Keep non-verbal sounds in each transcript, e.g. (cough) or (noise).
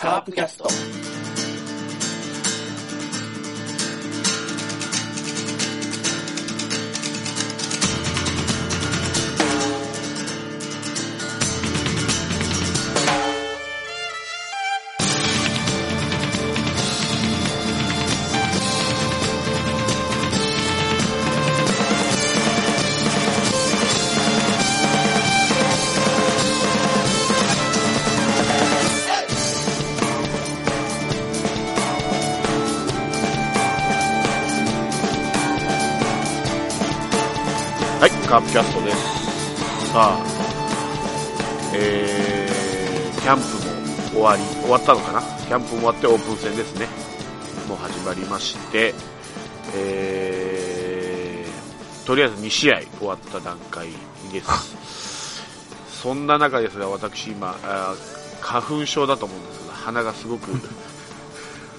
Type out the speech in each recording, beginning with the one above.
カープキャスト。終わり、終わったのかな？キャンプ終わってオープン戦ですね。もう始まりまして、えー、とりあえず2試合終わった段階です。そんな中ですが、私今、あ花粉症だと思うんですが、鼻がすごく、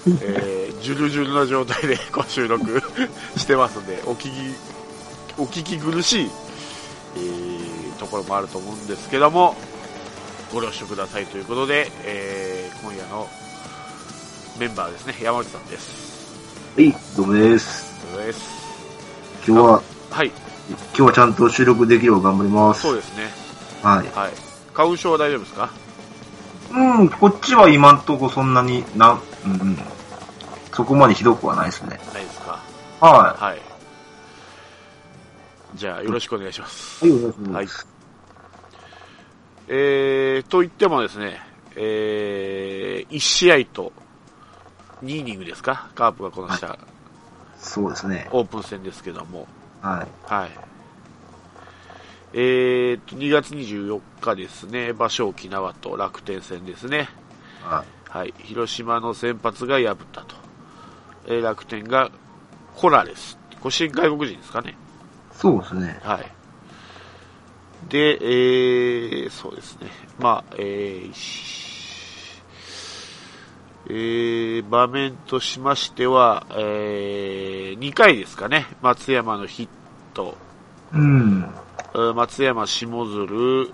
えー、ジュルジュルな状態でこう収録してますんで、お聞きお聞き苦しい、えーところもあると思うんですけども、ご了承くださいということで、えー今夜のメンバーですね、山内さんです。はい、どうもです。お疲れ様です。今日は、はい、今日はちゃんと収録できるよう頑張ります。そうですね。はい。はい。花粉症は大丈夫ですか？うん、こっちは今んとこそんなにな、うんうん。そこまでひどくはないですね。ないですか？ははい。じゃあ、よろしくお願いします。い。はい、お願いします。はいえー、と言ってもですね、えー、1試合と2イニングですか？カープがこなしたそうですね。オープン戦ですけども、はい。はい。えーと、2月24日ですね、場所沖縄と楽天戦ですね。ははい。広島の先発が破ったと。えー楽天がコラレス。これ新外国人ですかね？い。そうですね。はい。で、えー、そうですね。まあ、ええー場面としましては、えー、2回ですかね。松山のヒット、うん。うん松山、下鶴、う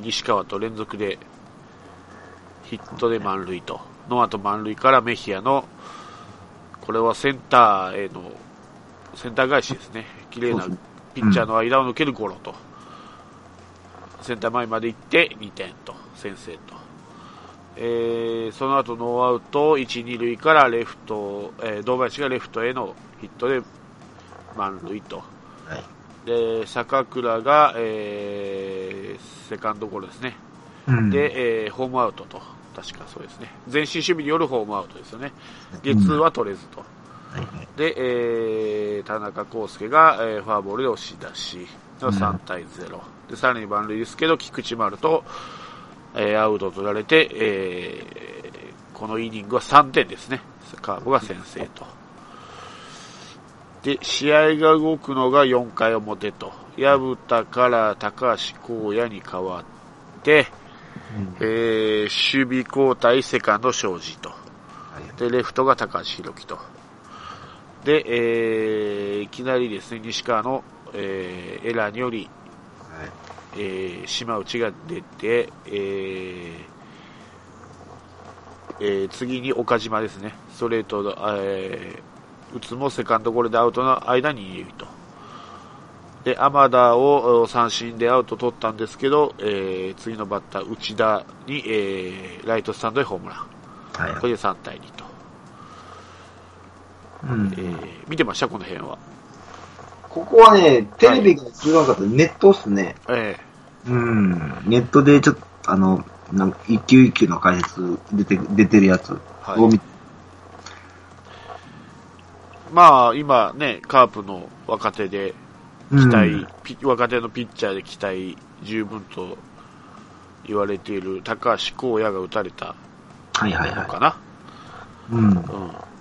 西川と連続でヒットで満塁と、ノーアウト満塁からメヒアの、これはセンターへの、センター返しですね。綺麗なピッチャーの間を抜けるゴロと、センター前まで行って2点と、先制と。えーその後ノーアウト1、2塁からレフト、えー堂林がレフトへのヒットで満塁と。はい。で、坂倉が、えーセカンドゴロですね。うん。で、えーホームアウトと。確かそうですね。前進守備によるホームアウトですよね。ゲッツーは取れずと。はいはい。で、えー田中康介が、えーフォアボールで押し出し、3対0。で、さらに満塁ですけど、菊池丸と、えーアウトを取られて、えーこのイニングは3点ですね。カーブが先制と。で、試合が動くのが4回表と。薮田から高橋光也に変わって、えー守備交代セカンド庄司と。はい。で、レフトが高橋宏樹と。で、えーいきなりですね、西川の、えーエラーにより、はい。えー島内が出て、えーえー次に岡島ですね、ストレートの、えー打つもセカンドゴロでアウトの間に二塁と。で、ア田をお三振でアウト取ったんですけど、えー次のバッター、内田に、えーライトスタンドへホームラン。はい。これで3対2と。うんえー見てました？この辺は。ここはね、テレビが映らなかったネットっすね。えうん。ネットでちょっと、あの、なんか一級一級の解説出て、出てるやつはいを見て、ーまあ、今ね、カープの若手で、期待、ピ若手のピッチャーで期待十分と言われている高橋光也が打たれたはいはいはのかな。い。うん。うん。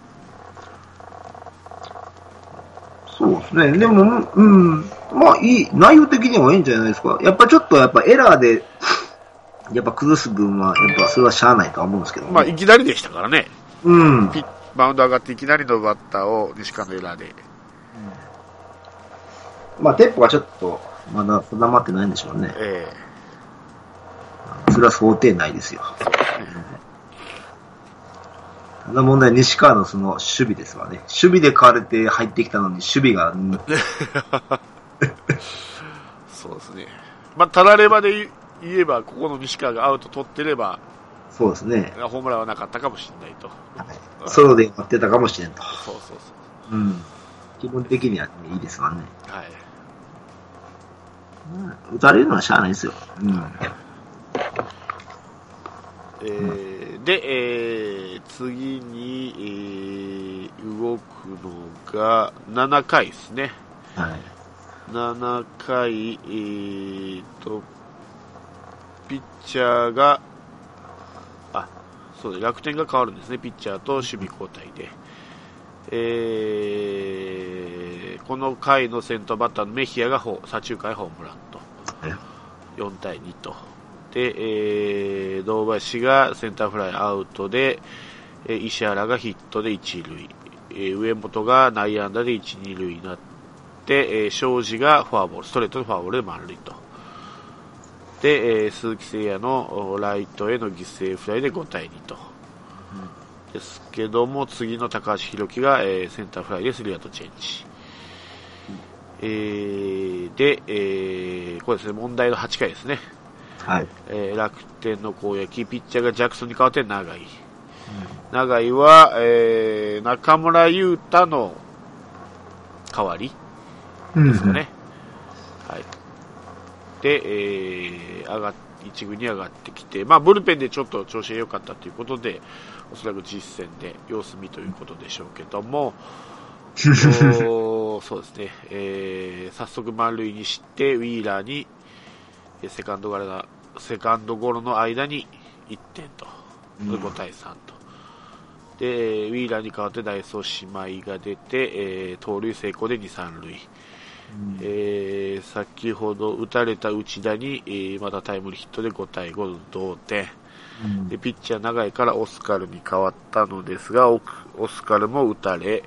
そうですね。でも、うん。まあ、いい、内容的にはいいんじゃないですか。やっぱちょっと、やっぱエラーで、やっぱ崩す分は、やっぱそれはしゃあないとは思うんですけど、ね。まあ、いきなりでしたからね。うん。ピッバウンド上がっていきなりのバッターを西川のエラーで。まあ、テンポがちょっと、まだ定まってないんでしょうね。えそれは想定内ですよ。ただ問題、西川のその守備ですわね。守備で買われて入ってきたのに、守備が、うんそうですね。まあ、たらればで言えば、ここの西川がアウト取ってれば、そうですね。ホームランはなかったかもしれないと。ソロで待ってたかもしれんと。そうそうそうん。気分的には、ね、いいですわね。う。はい。うん打たれるのはしゃあないですよ。うん。えーで、えー次に、えー動くのが7回ですね。はい。7回、えーと、ピッチャーが、あ、そうだ、楽天が変わるんですね、ピッチャーと守備交代で。えーこの回の先頭バッターのメヒアがホ左中間へホームランと。4対2と。で、えー、堂林がセンターフライアウトで、えー石原がヒットで一塁、えー上本が内野安打で一、二塁になって、えー庄司がフォアボール、ストレートのフォアボールで満塁と。で、えー鈴木誠也のおライトへの犠牲フライで5対2と。ですけども、次の高橋宏樹が、えーセンターフライでスリーアウトチェンジ。えーで、えーこれですね、問題の8回ですね。はい。えー楽天の攻撃、ピッチャーがジャクソンに代わって長井。長井は、えー中村優太の代わりうんですかね。はい。で、えー上がっ一軍に上がってきて、まあ、ブルペンでちょっと調子が良かったということで、おそらく実戦で様子見ということでしょうけども、(laughs) そうですね、えー早速満塁にして、ウィーラーに、えーセカンドゴロがセカンドゴロの間に1点と、うん5対3と。で、ウィーラーに代わってダイソー姉妹が出て、えー盗塁成功で2、3塁。えー先ほど打たれた内田に、えーまたタイムリーヒットで5対5の同点。うんで、ピッチャー長いからオスカルに変わったのですが、オオスカルも打たれ、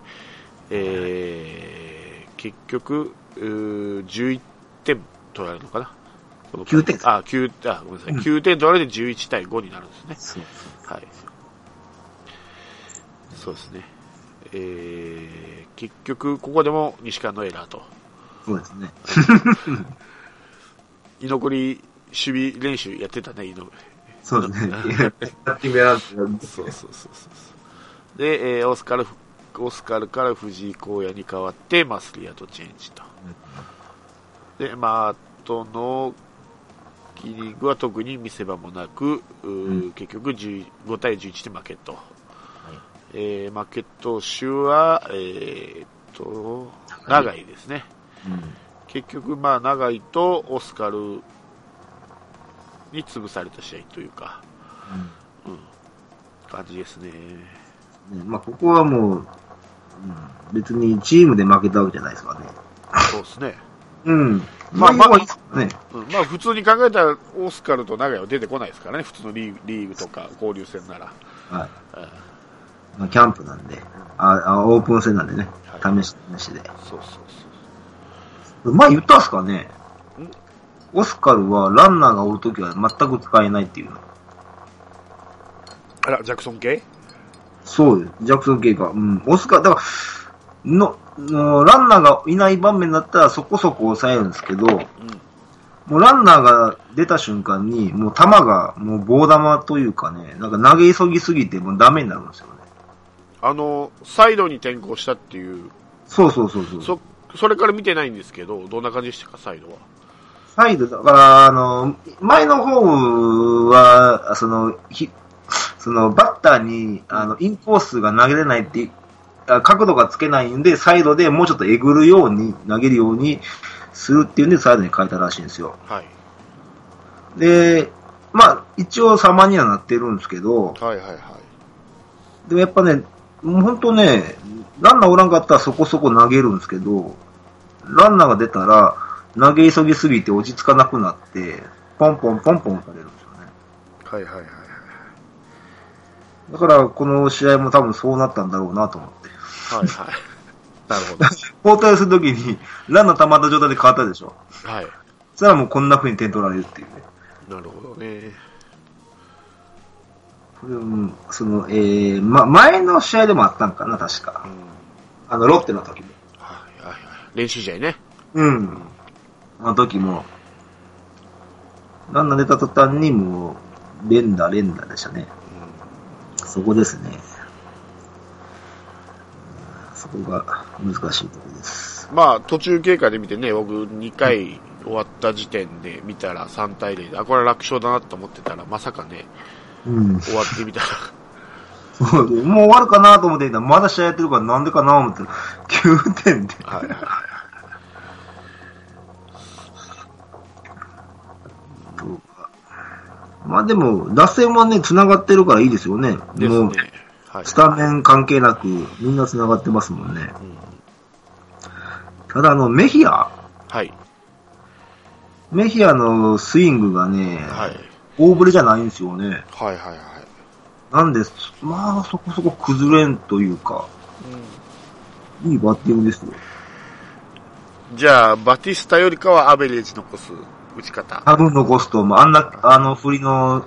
えー結局、うー11点取られるのかな9点あ、9、あ、ごめんなさい。9点取られて11対5になるんですね。そうはい。そうですね。えー、結局、ここでも西川のエラーと。そうですね。(laughs) 居残り守備練習やってたね、居残り。そうですね。そうそうそうそう。で、えーオスカル、オスカルから藤井荒野に代わって、まあ、スリーアウトチェンジと。で、まあ、あとのキリングは特に見せ場もなく、うー結局10 5対11で負けと。えー負け投手は、えーっと、長井ですね。結局、まあ、長井とオスカルに潰された試合というか、うん、感じですね。うんまあ、ここはもう、うん別にチームで負けたわけじゃないですからね。そうですね。うん。まあまあ、ね。うん、まあ、普通に考えたら、オスカルと長井は出てこないですからね、普通のリーグリーグとか交流戦なら。はい。うんまあ、キャンプなんで、ああオープン戦なんでね、試し、試しで。そうそうそう。まあ言ったんすかねん？オスカルはランナーがおるときは全く使えないっていうの。あら、ジャクソン系？そうよ。ジャクソン系か。うん。オスカル、だから、の、のランナーがいない場面だったらそこそこ抑えるんですけど、うん。もうランナーが出た瞬間に、もう球が、もう棒玉というかね、なんか投げ急ぎすぎてもうダメになるんですよね。あの、サイドに転向したっていう、そうそうそうそう。そ、それから見てないんですけど、どんな感じでしたか、サイドは？サイド、だから、あの、前の方は、その、ひ、その、バッターに、あの、インコースが投げれないって、あ角度がつけないんで、サイドでもうちょっとえぐるように、投げるようにするっていうんで、サイドに変えたらしいんですよ。はい。で、まあ、一応様にはなってるんですけど、はいはいはい。でもやっぱね、もう本当ね、ランナーおらんかったらそこそこ投げるんですけど、ランナーが出たら、投げ急ぎすぎて落ち着かなくなって、ポンポンポンポン打たれるんですよね。はいはいはいはい。だから、この試合も多分そうなったんだろうなと思って。はいはい。(laughs) なるほど。交代するときに、ランナー溜まった状態で変わったでしょ。はい。そしたらもうこんな風に点取られるっていうね。なるほどね。うん、その、えー、ま、前の試合でもあったんかな、確かう。ん。あの、ロッテの時も。はいはいはい。練習試合ね。うん。あの時も、ランナー出た途端にもう、連打連打でしたね。そこですね。そこが難しいところです。まあ、途中経過で見てね、僕2回終わった時点で見たら3対0で、あ、これは楽勝だなと思ってたら、まさかね、うん。終わってみたら、そうでもう終わるかなと思っていたら、まだ試合やってるからなんでかなと思って、9点で。はいはい。まあでも、打線はね、繋がってるからいいですよね。ですね。はい。スタメン関係なく、みんな繋がってますもんね。うんただあの、メヒア、はい。メヒアのスイングがね、はい。大振れじゃないんですよね。はいはいはい。なんで、まあそこそこ崩れんというか、いいバッティングですよ。じゃあ、バティスタよりかはアベレージ残す打ち方。多分残すと思う。あんな、あの振りの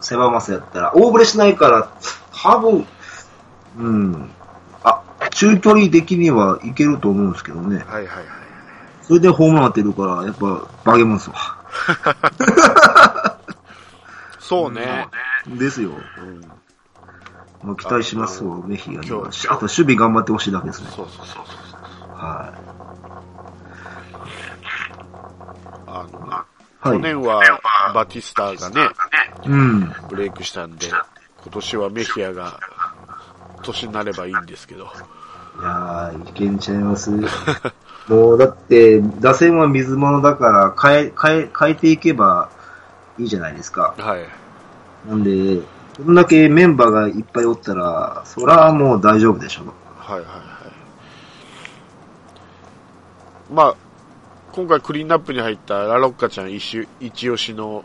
狭まさやったら、大振れしないから、多分、うん。あ、中距離的にはいけると思うんですけどね。はいはいはい。それでホームラン当てるから、やっぱ、バゲモンすわ。そうね。ですよ。うん。もう期待しますわ、メヒアにあと、守備頑張ってほしいだけですね。そうそうそうそう。はあの、い。は去い。年はバティスタがね、うん。ブレイクしたんで、今年はメヒアが年になればいいんですけど。いやー、いけんちゃいます？(laughs) もう、だって、打線は水物だから、変え、変え、変えていけばいいじゃないですか。はい。なんで、こんだけメンバーがいっぱいおったら、そらもう大丈夫でしょ。はいはいはい。まあ、今回クリーンアップに入ったラロッカちゃん一一押しの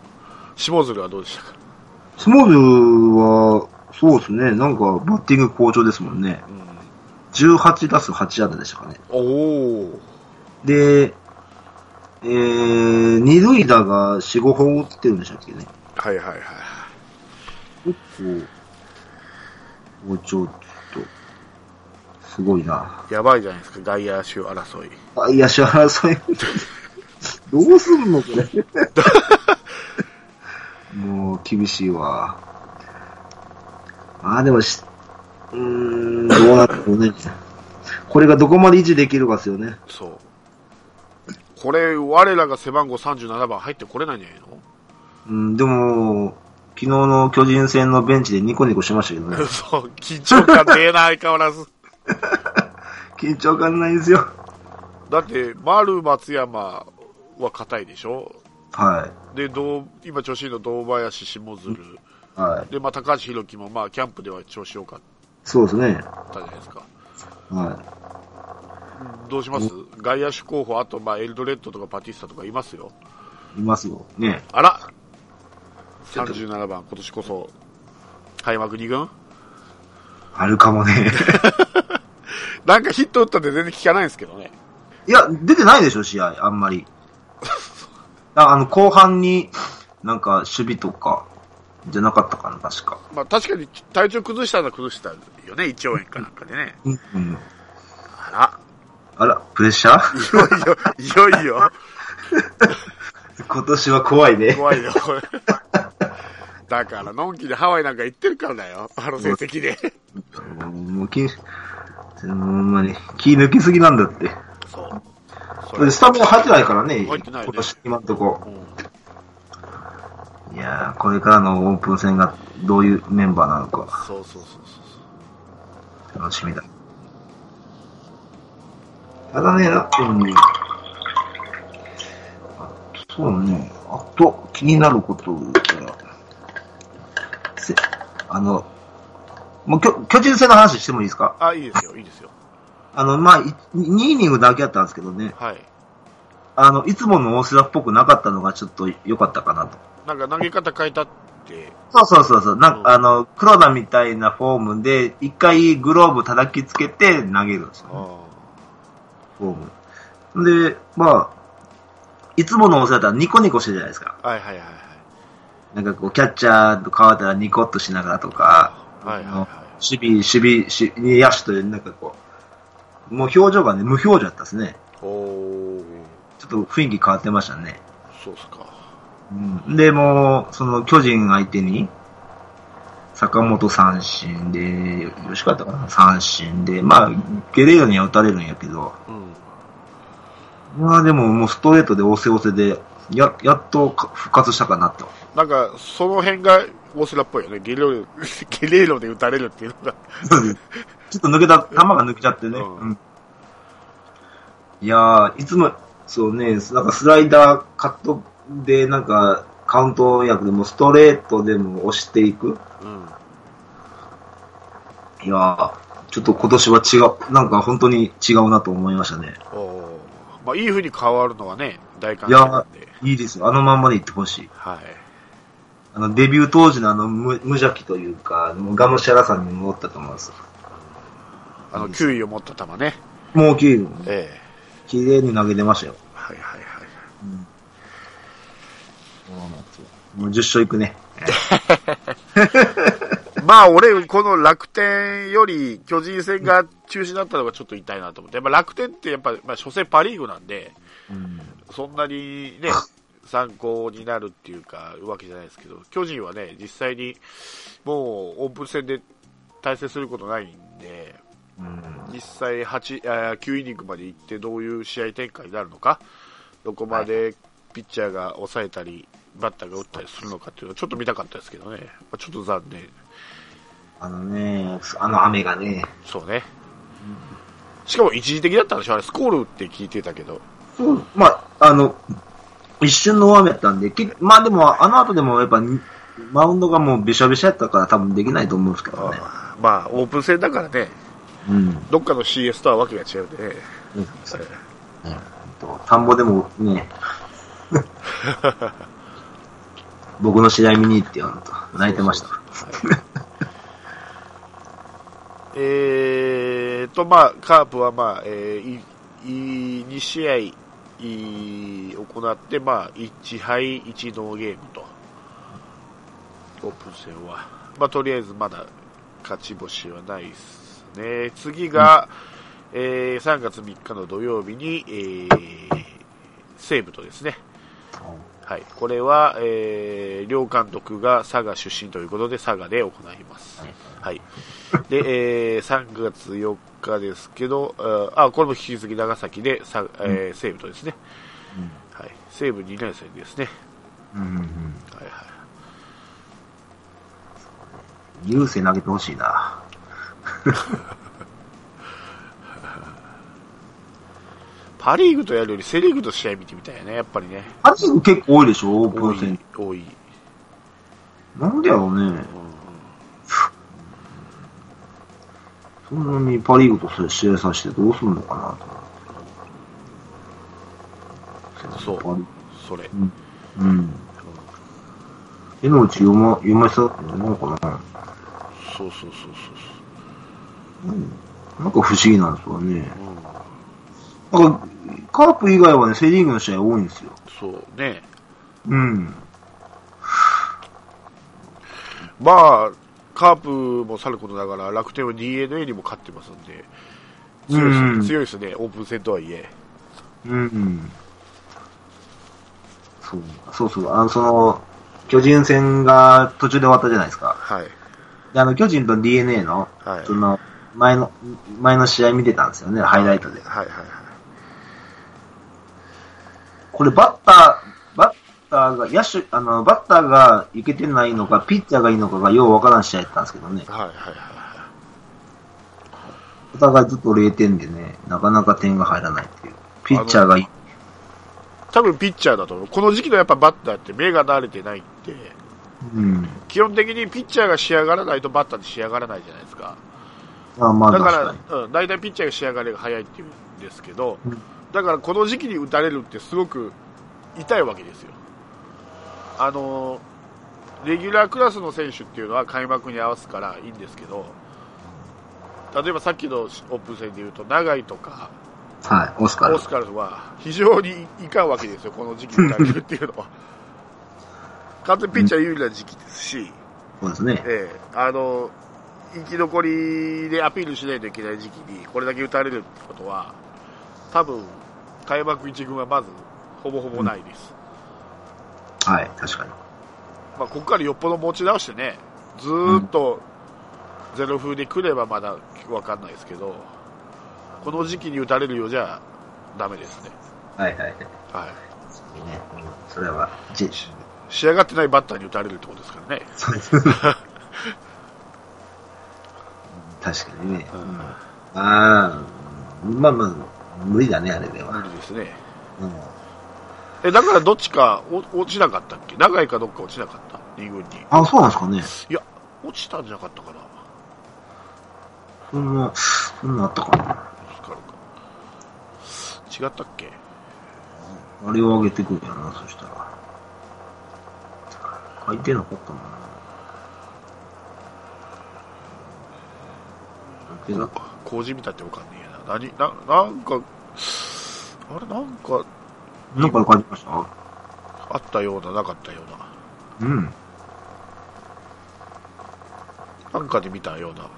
下鶴はどうでしたか？スモールは、そうですね、なんかバッティング好調ですもんね。18打数8安打でしたかね。おおで、えー、二塁打が4、5本打ってるんでしたっけね。はいはいはい。結構、好調と、すごいな。やばいじゃないですか、外野手争い。あ、いや、し争い。(laughs) どうすんのこれ。(laughs) もう、厳しいわ。あ、でもし、うーん、どうなるのね。これがどこまで維持できるかですよね。そう。これ、我らが背番号37番入ってこれないんじゃないの？うん、でも、昨日の巨人戦のベンチでニコニコしましたけどね。(laughs) そう、緊張感ねえな、相変わらず。(laughs) 緊張感ないですよ。だって、丸松山は硬いでしょ？はで、どう今調子いいの堂林、下鶴。い。はい。で、まあ、高橋宏樹も、まあ、キャンプでは調子良かっそうですね。たじゃないですか。はどうします？外野手候補、あと、まあ、エルドレッドとかパティスタとかいますよ。い。いますよ。ね。あらちょっと !37 番、今年こそ、開幕2軍？あるかもね。(laughs) なんかヒット打ったって全然聞かないんですけどね。いや、出てないでしょ、試合、あんまり。ああの、後半に、なんか、守備とか、じゃなかったかな、確か。まあ、確かに体調崩したのは崩したよね、1兆円かなんかでね。うん。うん。あら、あら、プレッシャー？いよいよ、いよいよ、(laughs) 今年は怖いね。怖いよ、これ。だから、のんきでハワイなんか行ってるからだよ、あの成績で。もう、気、ほんまに、気抜きすぎなんだって。そう。そスタミナ入ってないからね、入ってないね今んとこ。うんいやー、これからのオープン戦がどういうメンバーなのか、そうそうそうそう。楽しみだ。ただね、なうん。あそうね、あと気になること言ったら、せあの、もう巨巨人戦の話してもいいですか？あ、いいですよ、いいですよ。あの、まあ、い2イニングだけやったんですけどね、はい。あの、いつもの大瀬良っぽくなかったのがちょっと良かったかなと。なんか投げ方変えたって、そうそうそうそう。なんうんか、あの、黒田みたいなフォームで、一回グローブ叩きつけて投げるんですよ、ね。あフォーム。で、まあ、いつもの大瀬良だったらニコニコしてるじゃないですか。あはいはいはいはい。なんかこう、キャッチャーと変わったらニコッとしながらとか、はいはいはい。守備、守備、守備野手という、なんかこう、もう表情がね、無表情だったですね。おー、ちょっと雰囲気変わってましたね。そうっすか。うん、で、もう、その巨人相手に、坂本三振で、よろしかったかな？三振で、まあ、ゲレーロには打たれるんやけど、うん。まあでももうストレートで押せ押せで、や、やっとか復活したかなと。なんか、その辺が大瀬良っぽいよね。ゲレーロ、(laughs) ゲレーロで打たれるっていうのが。ちょっと抜けた、球が抜けちゃってね。うんうんいやー、いつも、そうね、なんかスライダーカットで、なんか、カウント役でもストレートでも押していく。うん。いやー、ちょっと今年は違う、なんか本当に違うなと思いましたね。おーまあ、いい風に変わるのはね、大歓迎なんで。いいですよ。あのまんまでいってほしい。はい。あの、デビュー当時のあの無、無邪気というか、がむしゃらさに戻ったと思います。あの、球威を持った球ね。もう綺麗に、ええ綺麗に投げてましたよ。はいはいはい。もう10勝いくね。(laughs) まあ俺、この楽天より巨人戦が中止になったのがちょっと痛いなと思って、やっぱ楽天ってやっぱ、まあ、初戦パリーグなんで、そんなにね、(laughs) 参考になるっていうか、わけじゃないですけど、巨人はね、実際にもうオープン戦で対戦することないんで、実際8あー9イニングまで行ってどういう試合展開になるのか、どこまでピッチャーが抑えたり、バッターが打ったりするのかっていうのはちょっと見たかったですけどね、まあちょっと残念。あのね、あの雨がね。そうね。しかも一時的だったんでしょ？あれ、スコールって聞いてたけど。そう、まあ、あの、一瞬の大雨やったんで、けまあでも、あの後でもやっぱ、マウンドがもうべしゃべしゃやったから多分できないと思うんですけどね。まあ、オープン戦だからね、うん。どっかの CS とはわけが違うん。でね。田んぼでもね、(laughs) 僕の試合見に行ってよ、と泣いてました。(laughs) えーと、まあ、カープは、まあ、えー、いい2試合い行って、まあ、1敗1ノーゲームと、オープン戦は。まあ、とりあえずまだ勝ち星はないですね。次が、えー3月3日の土曜日に、えー西武とですね。はい。これは、えー両監督が佐賀出身ということで、佐賀で行います。はい。で、えー3月4日ですけど、あ、これも引き続き長崎で、さえー西武とですね。はい。西武2年生ですね。うんうんうん。はいはい。優勢投げてほしいな。(laughs) パリーグとやるよりセリーグと試合見てみたいよね、やっぱりね。パリーグ結構多いでしょプ多いン戦。、多い。なんでやろうね。そんなにパリーグと試合させてどうするのかなと。そうそれ。うん。手の内読ま、読ませたってなんかな。そうそうそうそうなんか不思議なんですよね。そう。うん。なんか、カープ以外はね、セリーグの試合多いんですよ。そうね。うん。まあ、カープもさることながら、楽天は DNA にも勝ってますんで、強いです,、うん強いですね、オープン戦とはいえ。うん。そう、そうそう。あの、その、巨人戦が途中で終わったじゃないですか。はい。で、あの、巨人と DNA の、はい。その、前の、前の試合見てたんですよね、ハイライトで。はいはいはい。これバッター、バッターが、野手、あの、バッターがいけてないのか、ピッチャーがいいのかがようわからん試合やったんですけどね。はいはいはい。お互いずっと0点でね、なかなか点が入らないっていう。ピッチャーがいい。多分ピッチャーだと思う。この時期のやっぱバッターって目が慣れてないんで、うん。基本的にピッチャーが仕上がらないとバッターって仕上がらないじゃないですか。あまあ、だか。ら、うん、大体ピッチャーが仕上がりが早いっていうんですけど、うんだからこの時期に打たれるってすごく痛いわけですよ。あの、レギュラークラスの選手っていうのは開幕に合わすからいいんですけど、例えばさっきのオープン戦で言うと、長井とか、はい、オスカルオ。スカルは非常にいかんわけですよ、この時期に打たれるっていうのは。(laughs) 完全にピッチャー有利な時期ですし、そうですね。ええあの、生き残りでアピールしないといけない時期に、これだけ打たれるってことは、多分、開幕一軍はまず、ほぼほぼないです。はい、確かに。まあ、ここからよっぽど持ち直してね、ずーっとゼロ風で来ればまだわかんないですけど、この時期に打たれるようじゃダメですね。はいはいはい。はい。ね、うんそれは、じ仕上がってないバッターに打たれるってことですからね。そうです。(laughs) 確かにね。うんああ、まあまあ、無理だね、あれでは。無理ですね。うんえ、だからどっちかお落ちなかったっけ？長いかどっか落ちなかった？二軍に。あ、そうなんですかね。いや、落ちたんじゃなかったかな。そんな、そんなあったかな。違ったっけ？あれを上げてくるやな、そしたら。書いてなかったな。てなかっ工事見たってわかんねえな。何な、なんか、あれなんかたなんか書いてました？あったような、なかったような。うん。なんかで見たような。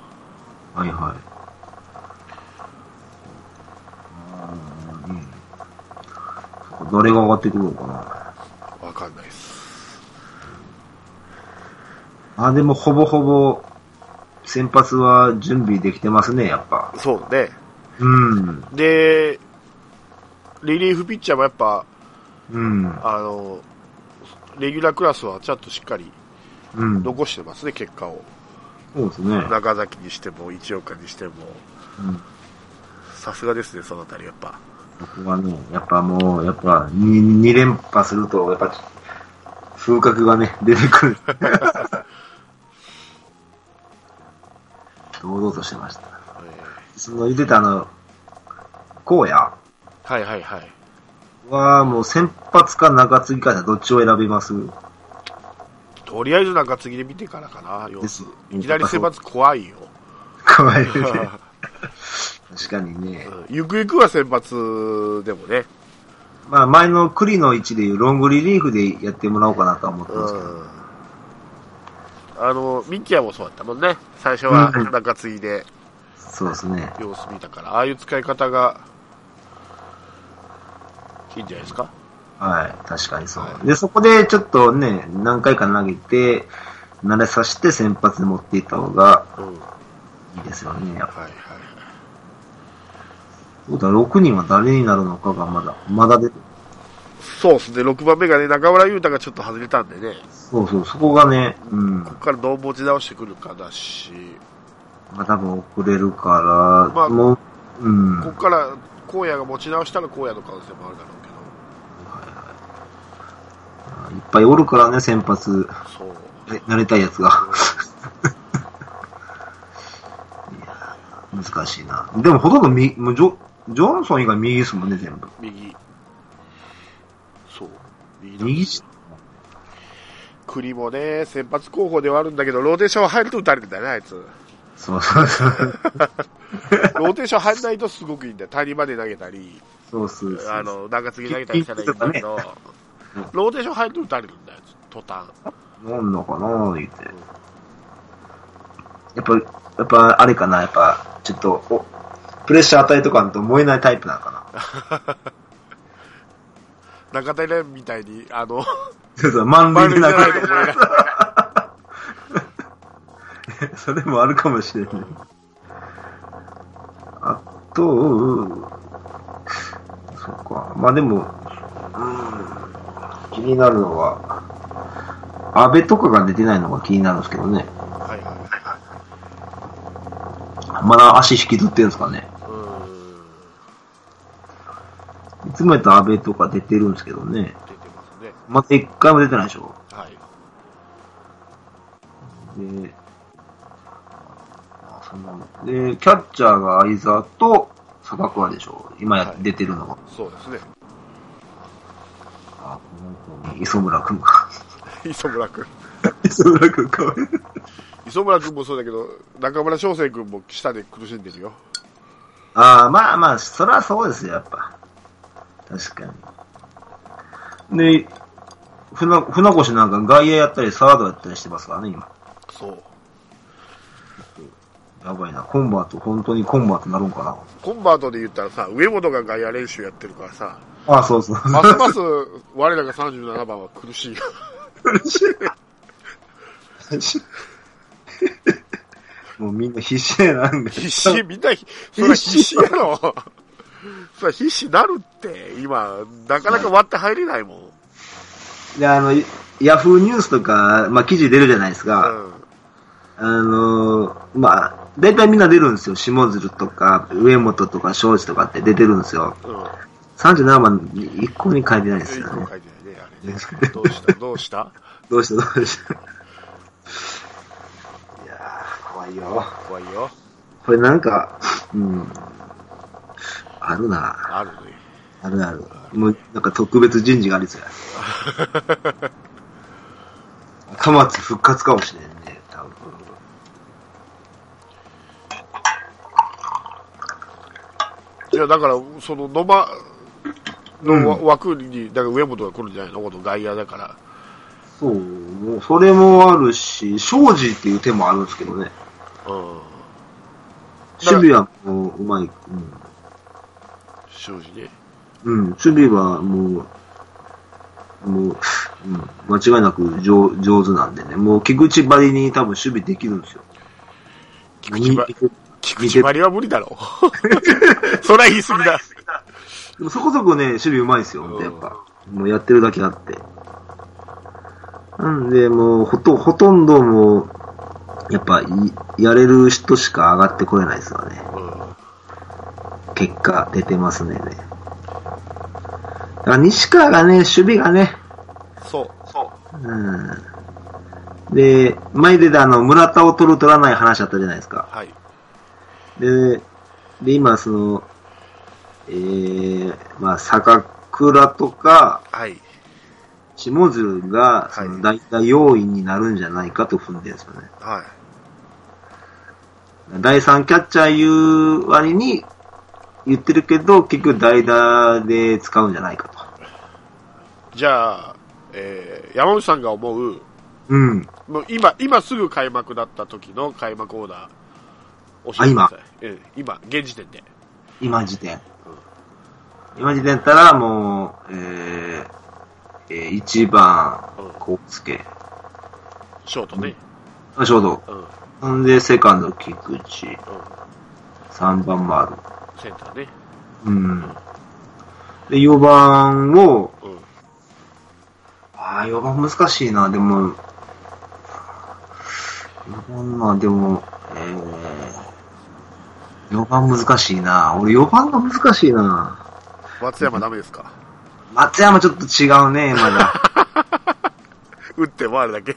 はいはい。うん。誰が上がってくるのかな？わかんないです。あ、でもほぼほぼ、先発は準備できてますね、やっぱ。そうね。うん。で、リリーフピッチャーもやっぱ、うん。あの、レギュラークラスはちゃんとしっかりうん。残してますね、結果を。そうですね。中崎にしても、一岡にしても。うん。さすがですね、そのあたりやっぱ。僕はね、やっぱもう、やっぱ、二二連覇すると、やっぱ、風格がね、出てくる。(laughs) 堂々としてました。えその言ってたあの、荒野ーはいはいはい。は、もう先発か中継ぎかどっちを選びます？とりあえず中継ぎで見てからかな、様です子。いきなり先発怖いよ。怖いね。(laughs) 確かにね。うんゆくゆくは先発でもね。まあ、前の栗の位置でいうロングリリーフでやってもらおうかなとは思ってますけど。うん。あの、ミッキーもそうだったもんね。最初はうん中継ぎでそうですね。様子見たから、ああいう使い方がいいんじゃないですか？はい、確かにそう。はいで、そこでちょっとね、何回か投げて、慣れさせて先発に持っていった方がうん。はいいいですよね。やっぱはい。そうだ、6人は誰になるのかがまだ、まだで、そうですね、6番目がね、中村優太がちょっと外れたんでね、そうそう、そこがね、うん、ここからどう持ち直してくるかだし、まあ多分遅れるから、まあもう、うん、ここから荒野が持ち直したら荒野の可能性もあるだろういっぱいおるからね、先発、けど、そう。ね慣れたいやつが。(laughs) 難しいな。でもほとんどみ、もうジョ、ジョンソン以外右ですもんね、全部。右。右し九里もね、先発候補ではあるんだけど、ローテーション入ると打たれるんだよね、あいつ。そうそうそう。ローテーション入らないとすごくいいんだよ。谷間で投げたり、そうそうそう。あの、中継ぎ投げたりしたらいいんだけど、ローテーション入ると打たれるんだよ、途端。なんのかな言って。やっぱ、やっぱ、あれかなやっぱ、ちょっと、お、プレッシャー与えとかんと燃えないタイプなのかな中田蓮みたいに、あの、そうそう、満塁でなくないと思えない。(laughs) それもあるかもしれない。あと、そっか。まあでも、うん、気になるのは、安倍とかが出てないのが気になるんですけどね。はいはいはい。まだ足引きずってるんですかね。うーん。いつもやったら安倍とか出てるんですけどね。出てますね。まだ一回も出てないでしょ。はい。で、あそんなので、キャッチャーが相沢と坂倉でしょ。今や、はい出てるのが。そうですね。あ、この子に磯村くんが。磯村君。磯村くんかわいい。(laughs) 磯村君 (laughs) (laughs) もそうだけど、中村翔成君も下で苦しんでるよ。ああ、まあまあ、そりゃそうですよ、やっぱ。確かに。で、船、船越なんか外野やったりサードやったりしてますからね、今。そう。やばいな。コンバート、本当にコンバートなるんかな。コンバートで言ったらさ、上本が外野練習やってるからさ、あそうそう。ますます我らが37番は苦しいよ。(laughs) もうみんな必死やなんで。必死、みんな、それは必死やろ。(laughs) そ必死なるって、今、なかなか割って入れないもん。で、あの、ヤフーニュースとか、まあ、記事出るじゃないですか。うん。あのーまあ、大体みんな出るんですよ。下鶴とか、上本とか、庄司とかって出てるんですよ。うん。37番、一向に書いてないですよね一個書。いてないね、あれね。どうした？どうした？(laughs) どうした？どうした？いやー、怖いよ。怖いよ。これなんか、うん、あるな。あるね。あるある。もう、なんか特別人事がありそうや。(laughs) 赤松復活かもしれんね、多分。いや、だから、その、野間うんのわ枠に、だから上本が来るんじゃないの？この外野だから。そう、もうそれもあるし、庄司っていう手もあるんですけどね。うん。守備はもう、うまい。正直ね。うん。うん、守備はもう、もう、うん、間違いなく上上手なんでね。もう、菊池張りに多分守備できるんですよ。菊池ば菊池張りは無理だろ。それは言い過ぎだ。でもそこそこね、守備うまいですよ、ほんとやっぱ。もうやってるだけあって。なんで、もう、ほと、ほとんどもう、やっぱ、いやれる人しか上がってこれないですよね。うん。結果出てますね。だから西川がね、守備がね、そう。そうん。で、前であの、村田を取る取らない話あったじゃないですか。う。はい。で、で、今、その、えー、まあ、坂倉とか、はい。下鶴が、その、代打要員になるんじゃないかと踏んでるんですよね。はい。第3キャッチャー言う割に言ってるけど、結局代打で使うんじゃないかと。じゃあ、えー、山本さんが思う、うん。もう今、今すぐ開幕だった時の開幕オーダー、教えてください。ええ今、現時点で。今時点。今時点やったら、もう、えー、えー、1番、こうつけ。ショートね。あちょうど。うん。うん。で、セカンド、菊池。3番、丸。センターね。うん。で、4番を、うん。ああ、4番難しいな、でも、4番な、でも、えー、4番難しいな。俺4番が難しいな。松山ダメですか？松山ちょっと違うね、まだ。(laughs) 打ってもあれだけ。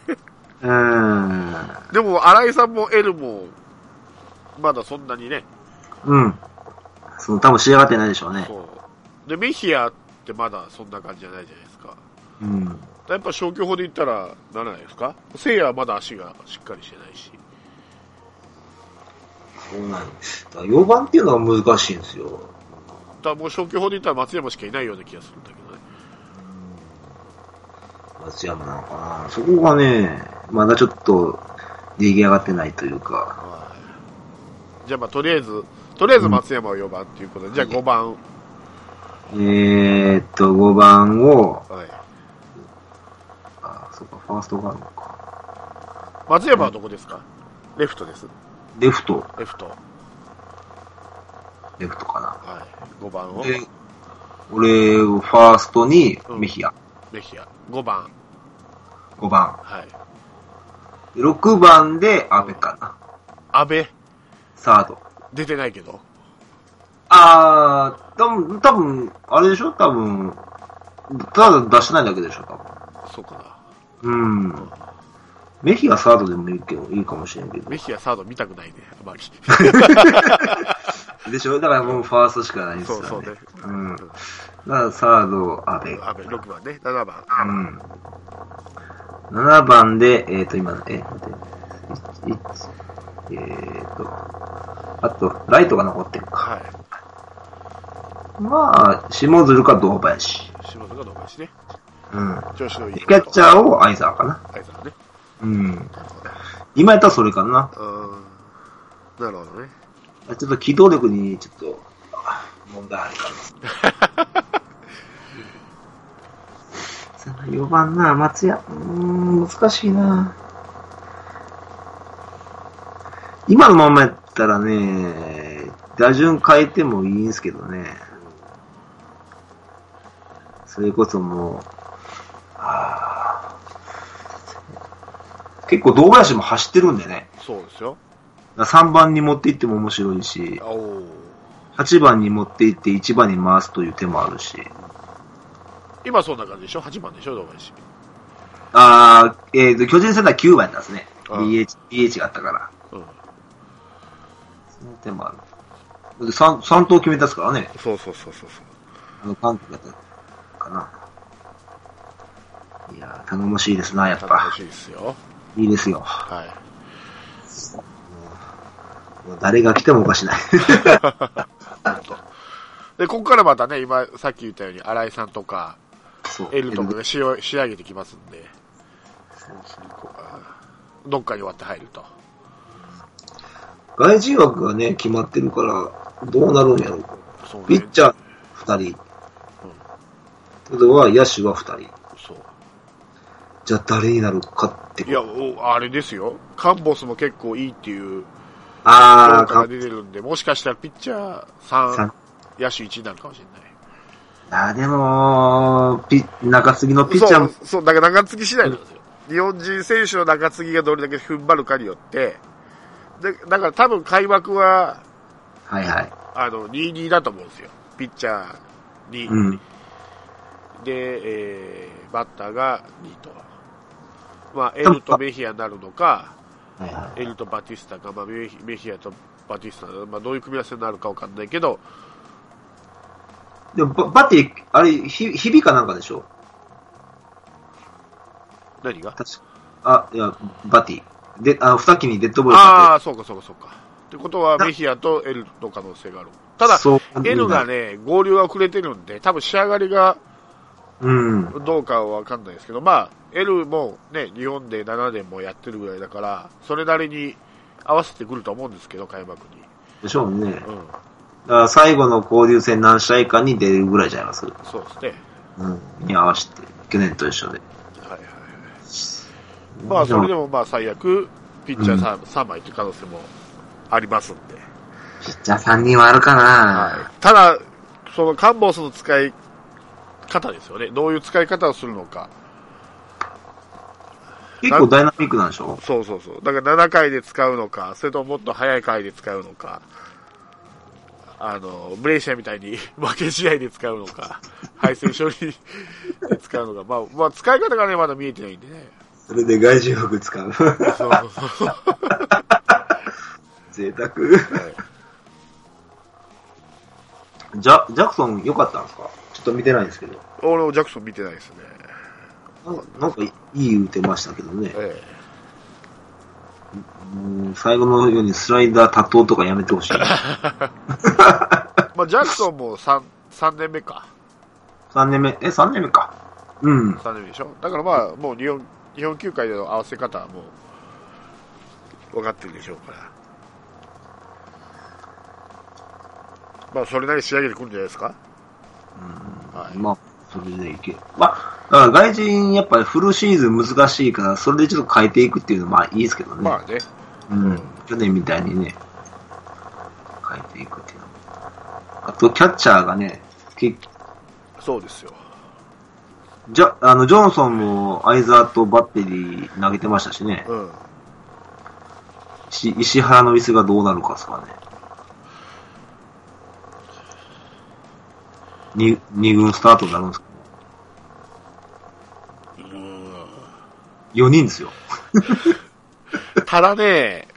うーん。でも、新井さんも L も、まだそんなにね。うん。その、多分仕上がってないでしょうね。そう。で、メヒアってまだそんな感じじゃないじゃないですか。うん。やっぱ消去法で言ったら、ならないですか？聖夜はまだ足がしっかりしてないし。そうなんだから4番っていうのが難しいんですよ。だもう消去法で言ったら松山しかいないような気がするんだけどね。松山なのかな。そこがね、まだちょっと出来上がってないというか。はい。じゃあまあとりあえず、とりあえず松山を4番っていうことで、じゃあ5番。えーっと、5番を、はい。あ、そっか、ファーストがあるのか。松山はどこですか？レフトです。レフト、レフト。はレフトかい。5番を俺、ファーストにうんメヒア、メヒア。5番。5番。はい。で6番でアベかな。安倍、サード。出てないけど。あー、多分、多分、あれでしょ？多分、ただ出してないだけでしょ？多分。そうかな。うん。メヒアサードでもいいけど、いいかもしれんけど。メヒアサード見たくないね、あまり。(laughs) でしょ？だからもうファーストしかないんですよね。そうそうね。うん。だからサード、アベ。安倍、6番ね。7番。うん。7番で、えっ、ー、と、今、え、待って。1、えっ、ー、と、あと、ライトが残ってるか。はい。まあ、下鶴か堂林。下津が堂林ね。うん。調子のいい。キャッチャーを相沢かな。あいつはね。うん。今やったらそれかな。うん。なるほどね。ちょっと機動力にちょっと、あ問題あるからです。(laughs) 4番な、松屋。うーん、難しいな。今のままやったらね、打順変えてもいいんですけどね。それこそもう、あー結構堂林も走ってるんでね。そうですよ。3番に持っていっても面白いし、おお。8番に持っていって1番に回すという手もあるし。今そんな感じでしょ ?8 番でしょ？堂林。あー、えーと、巨人戦では9番やったんですね。ああ DH、DH があったから。うん。手もある。で 3, 3投決めたっすからね。そうそうそうそうそう。あの、韓国だったかな。いやー、頼もしいですな、やっぱ楽し。いですよ。いいですよ。はい。もう誰が来てもおかしない。(laughs) で、ここからまたね、今、さっき言ったように、新井さんとか、そう。エルとかが仕上仕上げてきますんで、そうそうどっかに割って入ると。外人枠がね、決まってるから、どうなるんやろう。そうねピッ。チャー2人。ってことは、野手は2人。そう。じゃあ誰になるかっていや、おあれですよ。カンボスも結構いいっていうあー評価が出てるんで、もしかしたらピッチャー3さ、野手1になるかもしれない。あーでも、ピ中継ぎのピッチャーも、そう、そう、だから中継ぎ次第なんですよ。日本人選手の中継ぎがどれだけ踏ん張るかによって、で、だから多分開幕は、はいはい。あの、2-2だと思うんですよ。ピッチャー2。うん。で、えー、バッターが2と。まあ、エルとメヒアになるのか、はいはエルとバティスタか、まあ、メヒアとバティスタ、まあ、どういう組み合わせになるかわかんないけど、い。でも、ババッテリー、あれ、ひ、日々かなんかでしょ？何が？あ、いや、バッティ。で、あの、二木にデッドボールあかあ、そうかそうかそうか。ってことは、メヒアとエルの可能性がある。ただ、エルがね、合流が遅れてるんで、多分仕上がりがうん。どうかはわかんないですけど、まあ、エルもね、日本で7年もやってるぐらいだから、それなりに合わせてくると思うんですけど、開幕に。でしょうね。うん。だから最後の交流戦何試合かに出るぐらいじゃいます。そうですね。うん。に合わせて、去年と一緒で。はいはいはい。まあ、それでもまあ、最悪、ピッチャー 3,、3枚という可能性もありますんで。ピッチャー3人はあるかな、ただ、そのカンボスの使い方ですよね。どういう使い方をするのか。結構ダイナミックなんでしょ？そうそうそう。だから7回で使うのか、それとももっと早い回で使うのか、あの、ブレイシアみたいに (laughs) 負け試合で使うのか、敗戦処理で使うのか、まあ、まあ、使い方がね、まだ見えてないんでね。それで外人枠使う。そうそうそう。贅沢。はいジャ、ジャクソン良かったんですか？ちょっと見てないんですけど。俺もジャクソン見てないですね。なんかなんかいい言うてましたけどね。えもう最後のようにスライダー多投とかやめてほしい。え。まあ、ジャクソンも3、三年目か。3年目、え、3年目か。うん。3年目でしょ？だからまあ、もう日本、日本球界での合わせ方はもう、分かってるでしょうから。まあ、それなりに仕上げてくるんじゃないですか？はい。まあ、それでいけ。まあ、だから外人やっぱりフルシーズン難しいから、それでちょっと変えていくっていうのはまあいいですけどね。まあね。うん。去年みたいにね、変えていくっていうのも。あと、キャッチャーがね、結そうですよ。じゃ、あの、ジョンソンも相沢とバッテリー投げてましたしね。うん。し石原の椅子がどうなるかですかね。に、二軍スタートになるんですか4人ですよ。(laughs) ただね、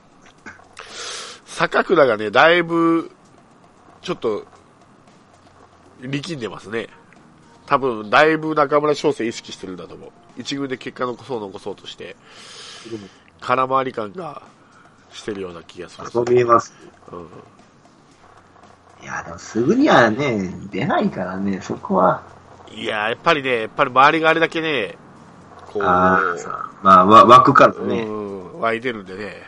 坂倉がね、だいぶ、ちょっと、力んでますね。多分、だいぶ中村翔成意識してるんだと思う。一軍で結果残そう残そうとして、空回り感がしてるような気がする。そう見えます。うんいや、でもすぐにはね、出ないからね、そこは。いや、やっぱりね、やっぱり周りがあれだけね、こう、あまあ、わ枠からね。うん、湧いてるんでね、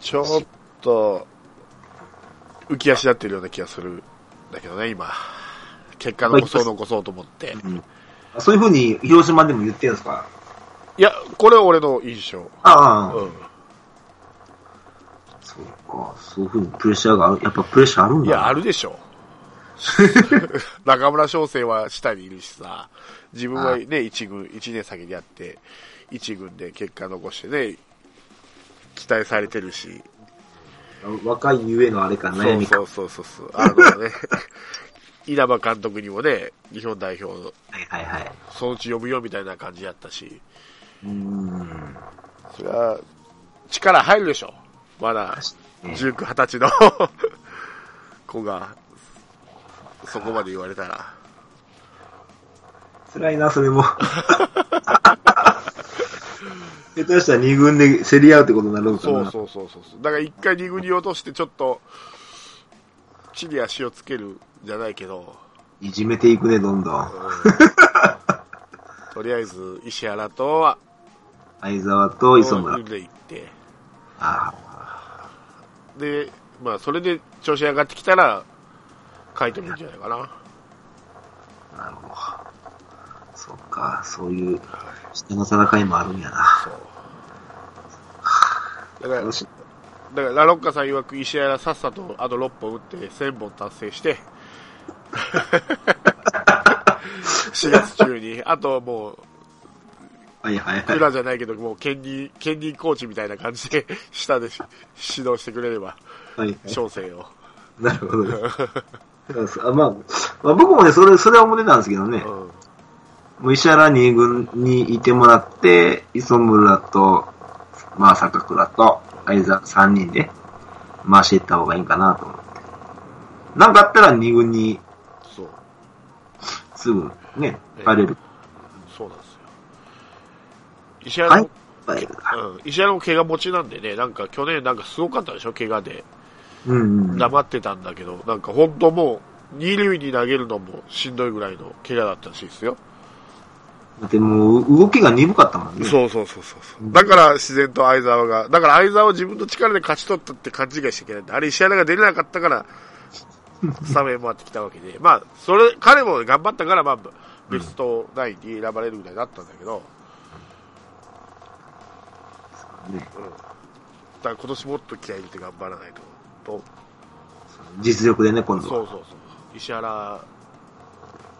ちょっと、浮き足立ってるような気がするんだけどね、今。結果残そう残そうと思って。うんそういうふうに広島でも言ってるんですか？いや、これは俺の印象。ああ、うそうか、そういうふうにプレッシャーがある、やっぱプレッシャーあるんん。だいや、あるでしょ。(laughs) 中村翔成は下にいるしさ、自分はね、一軍、一年先にやって、一軍で結果残してね、期待されてるし、若いゆえのあれか、そ悩みか。うそうそうそうそう。あのね、(laughs) 稲葉監督にもね、日本代表、はいはいはい。そのうち呼ぶよみたいな感じやったし、うーん。それは、力入るでしょ。まだ、ね19、20歳の (laughs) 子が、そこまで言われたら。辛いな、それも。下手したら二軍で競り合うってことになるのかそうな。そうそうそう。だから一回二軍に落としてちょっと、地に足をつけるじゃないけど、いじめていくね、どんどん。うん (laughs) とりあえず石原と相沢と磯村。で行って、あで、まあそれで調子上がってきたら、書いてもいいんじゃないかな。あ、なるほど。そうか、そういう、下の戦いもあるんやな。そう。だから、だからラロッカさん曰く石原さっさとあと6本打って1000本達成して、(laughs) 4月中に、あともう、はいはいはい。裏じゃないけど、もう兼任、兼任コーチみたいな感じで、下で指導してくれれば、はいはい小生を。なるほどね。あまあ、まあ、僕もね、それ、それは思ってたんですけどね。うん。もう石原二軍にいてもらって、磯村と、まあ、坂倉と、相沢三人で回していった方がいいかなと思って。なんかあったら二軍にそう。すぐね、ええバレる。そうなんですよ。石原も。うん、石原も怪我持ちなんでね、なんか去年なんかすごかったでしょ、怪我で。うんうん。黙ってたんだけど、なんか本当もう、二塁に投げるのもしんどいぐらいの怪我だったらしいですよ。だってもう、動きが鈍かったもんね。そうそうそうそうそう。だから自然と相沢が、だから相沢を自分の力で勝ち取ったって勘違いしちゃいけない。あれ石原が出れなかったから、スタメン回ってきたわけで。まあ、それ、彼も頑張ったから、まあ、ベスト9に選ばれるぐらいだったんだけど、ねだから今年もっと気合い入れて頑張らないと。と実力でね、今度は。そうそうそう。石原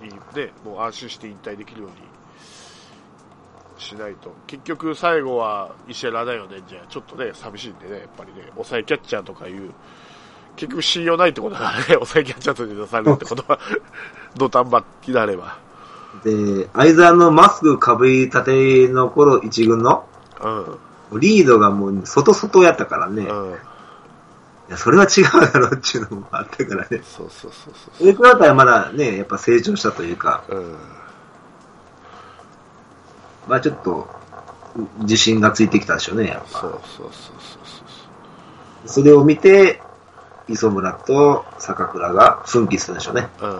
にね、もう安心して引退できるようにしないと。結局最後は石原だよね、じゃあちょっとね、寂しいんでね、やっぱりね、抑えキャッチャーとかいう、結局信用ないってことだからね、(laughs) 抑えキャッチャーとして出されるってことは、(laughs) 土壇場になれば。で、相沢のマスクかぶりたての頃、一軍の、うん。リードがもう外外やったからね。いうん。や、それは違うだろうっていうのもあったからね。そうそうそうそそれくらいだったらまだね、やっぱ成長したというか、う。うん。まあちょっと、自信がついてきたでしょうね、やっぱ。そうそうそうそうそそれを見て、磯村と坂倉が奮起するんでしょうね。う。うん。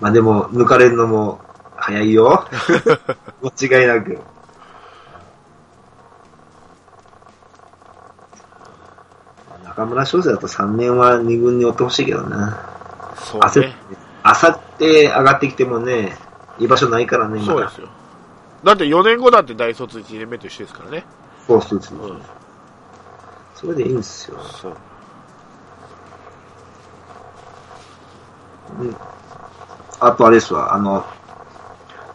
まあでも、抜かれるのも早いよ。(laughs) 間違いなく。中村翔成だと3年は2軍に追ってほしいけどな。そうね。あさって上がってきてもね、居場所ないからね。そうですよ。だって4年後だって大卒1年目と一緒ですからね。そうそうそううん。それでいいんですよ。そう。うんあとあれですわ、あの、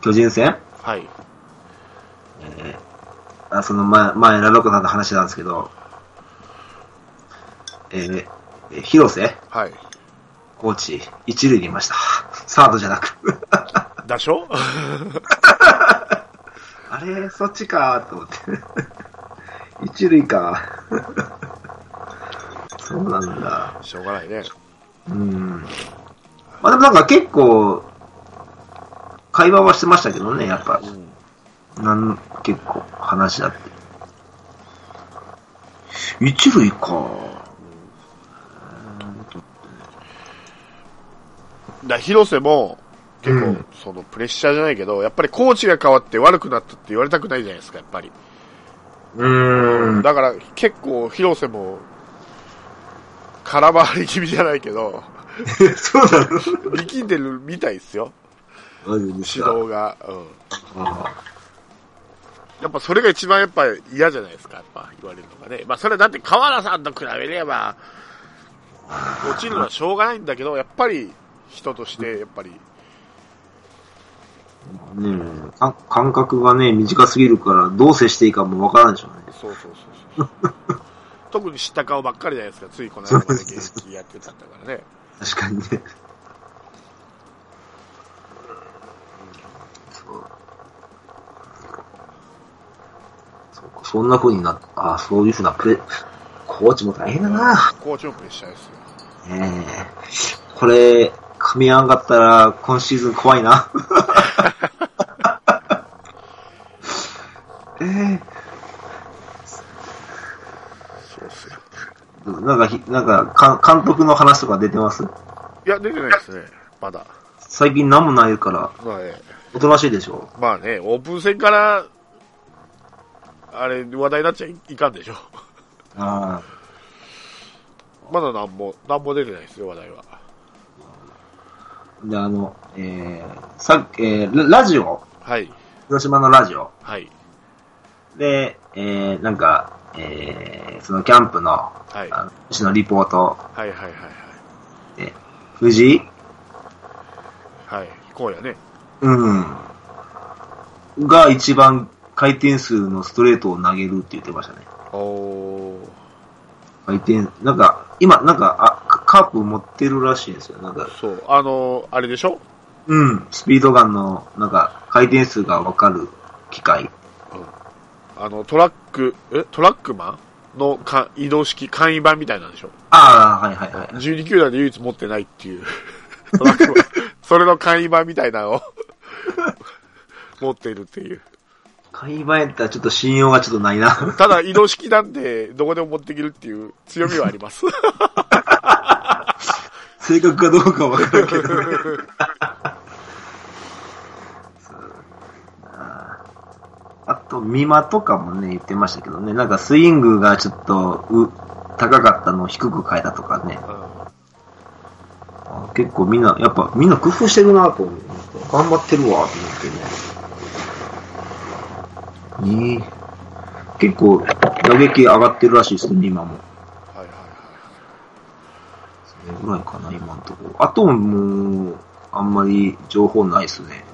巨人戦？はい。えーあその前、前、ラロッカさんの話なんですけど、えーえー広瀬？はい。コーチ、一塁にいました。(laughs) サードじゃなく。でしょ？(laughs) あれ、そっちかと思って。一塁か。(laughs) そうなんだ。しょうがないね。うん。まあでもなんか結構、会話はしてましたけどね、やっぱ。うん。なん、結構話だって。一塁か。だ広瀬も、結構、うんそのプレッシャーじゃないけど、やっぱりコーチが変わって悪くなったって言われたくないじゃないですか、やっぱり。うーん。だから結構広瀬も、空回り気味じゃないけど、(laughs) そうなの？力んでるみたいですよ、指か？導が。うん。あやっぱそれが一番やっぱ嫌じゃないですか、やっぱ言われるのがね。まあそれはだって河原さんと比べれば、落ちるのはしょうがないんだけど、やっぱり人として、やっぱり、あねえか感覚がね、短すぎるから、どう接していいかもわからんでしょうね。そうそうそうそう。(laughs) 特に知った顔ばっかりじゃないですか、ついこの間まで現役やってたんだからね。確かにね。そう。そうか、そんな風になっあそういう風なプレ、コーチも大変だな。コーチもプレッシャーですよ。ええこれ、噛み合わんかったら、今シーズン怖いな。(laughs) ええそうっすよ。なんかひ、なんかか、監督の話とか出てます？いや、出てないですね、まだ。最近何もないから、まあね、おとなしいでしょ？まあね、オープン戦から、あれ、話題になっちゃいかんでしょ。あまだなんも、なんも出てないですよ、話題は。あ。で、あの、えー、さっき、えー、ララジオ、はい、広島のラジオ。はい、で、えー、なんか、えー、そのキャンプの、はい、あの、私のリポート、はい、はい、はい、え、藤井？はい。はい、こうやね。うん。が一番回転数のストレートを投げるって言ってましたね。おー、回転、なんか、今、なんか、あ、カカープ持ってるらしいんですよ。なんか、そう、あの、あれでしょ？うん、スピードガンの、なんか、回転数がわかる機械。あの、トラック、え、トラックマンのか移動式簡易版みたいなんでしょ？ああ、はいはいはい。12球団で唯一持ってないっていう。トラックマン。(laughs) それの簡易版みたいなのを (laughs) 持っているっていう。会話やったらちょっと信用がちょっとないな。ただ移動式なんで、どこでも持っていけるっていう強みはあります。正確かどうかわからんけどね。(laughs) あと、美馬とかもね、言ってましたけどね、なんかスイングがちょっと、う、高かったのを低く変えたとかね。あ結構みんな、やっぱみんな工夫してるなと思う。頑張ってるわ、と思ってね。ねえ結構打撃上がってるらしいですね、今も。ぐらいかな、今のところ。あともう、あんまり情報ないっすね。